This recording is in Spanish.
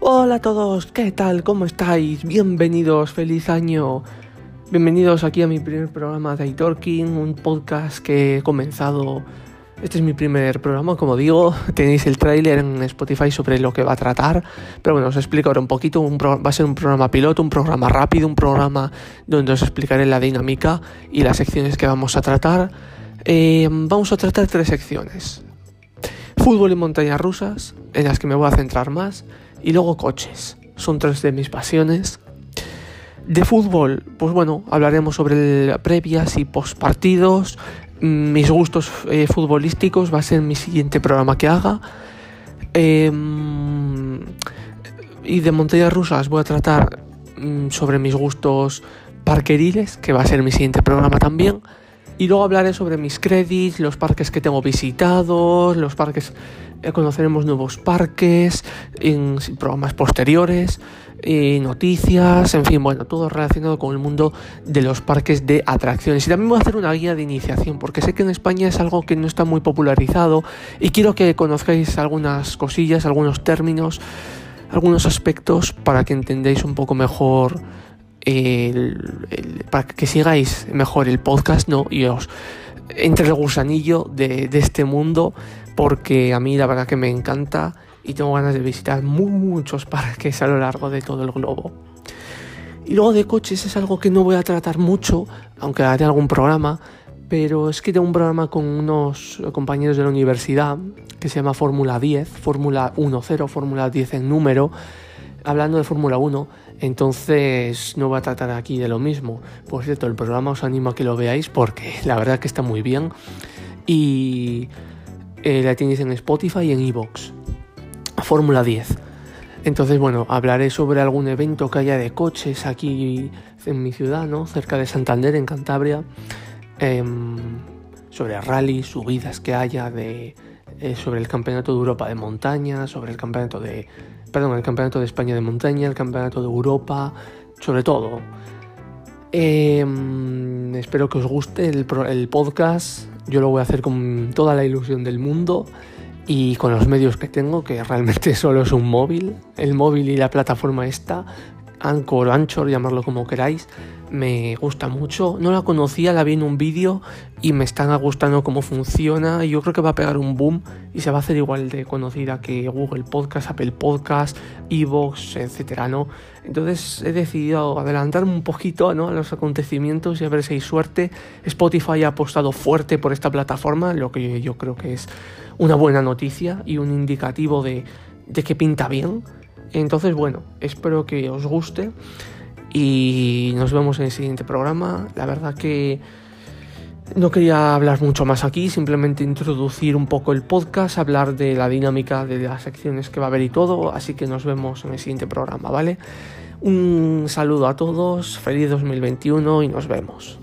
Hola a todos, ¿qué tal? ¿Cómo estáis? Bienvenidos, feliz año. Bienvenidos aquí a mi primer programa de iTalking, un podcast que he comenzado. Este es mi primer programa, como digo, tenéis el tráiler en Spotify sobre lo que va a tratar, pero bueno, os explico ahora un poquito, va a ser un programa piloto, un programa rápido, un programa donde os explicaré la dinámica y las secciones que vamos a tratar. Eh, vamos a tratar tres secciones. Fútbol y montañas rusas, en las que me voy a centrar más, y luego coches. Son tres de mis pasiones. De fútbol, pues bueno, hablaremos sobre previas y postpartidos, mis gustos eh, futbolísticos, va a ser mi siguiente programa que haga. Em, y de montañas rusas voy a tratar mm, sobre mis gustos parqueriles, que va a ser mi siguiente programa también. Y luego hablaré sobre mis credits, los parques que tengo visitados, los parques, eh, conoceremos nuevos parques, en programas posteriores, noticias, en fin, bueno, todo relacionado con el mundo de los parques de atracciones. Y también voy a hacer una guía de iniciación, porque sé que en España es algo que no está muy popularizado y quiero que conozcáis algunas cosillas, algunos términos, algunos aspectos para que entendáis un poco mejor para que sigáis mejor el podcast ¿no? y os entre el gusanillo de, este mundo porque a mí la verdad que me encanta y tengo ganas de visitar muchos parques a lo largo de todo el globo. Y luego de coches es algo que no voy a tratar mucho, aunque haré algún programa, pero es que tengo un programa con unos compañeros de la universidad que se llama Fórmula 10, Fórmula 1.0, Fórmula 10 en número, hablando de Fórmula 1 entonces no voy a tratar aquí de lo mismo. Por cierto, el programa os animo a que lo veáis porque la verdad que está muy bien. Y eh, la tenéis en Spotify y en Evox. Fórmula 10. Entonces, bueno, hablaré sobre algún evento que haya de coches aquí en mi ciudad, ¿no? Cerca de Santander, en Cantabria. Em, sobre rally, subidas que haya de, eh, sobre el Campeonato de Europa de montaña, sobre el Campeonato de perdón, el Campeonato de España de Montaña, el Campeonato de Europa, sobre todo. Em, espero que os guste el, el, podcast. Yo lo voy a hacer con toda la ilusión del mundo y con los medios que tengo, que realmente solo es un móvil. El móvil y la plataforma esta, Anchor Anchor, llamarlo como queráis me gusta mucho. No la conocía, la vi en un vídeo y me están gustando cómo funciona. Y yo creo que va a pegar un boom y se va a hacer igual de conocida que Google Podcast, Apple Podcast, Evox, etcétera, ¿no? Entonces he decidido adelantarme un poquito ¿no? a los acontecimientos y a ver si hay suerte. Spotify ha apostado fuerte por esta plataforma, lo que yo creo que es una buena noticia y un indicativo de, de que pinta bien. Entonces, bueno, espero que os guste y nos vemos en el siguiente programa. La verdad que no quería hablar mucho más aquí, simplemente introducir un poco el podcast, hablar de la dinámica de las secciones que va a haber y todo, así que nos vemos en el siguiente programa, ¿vale? Un saludo a todos, feliz 2021 y nos vemos.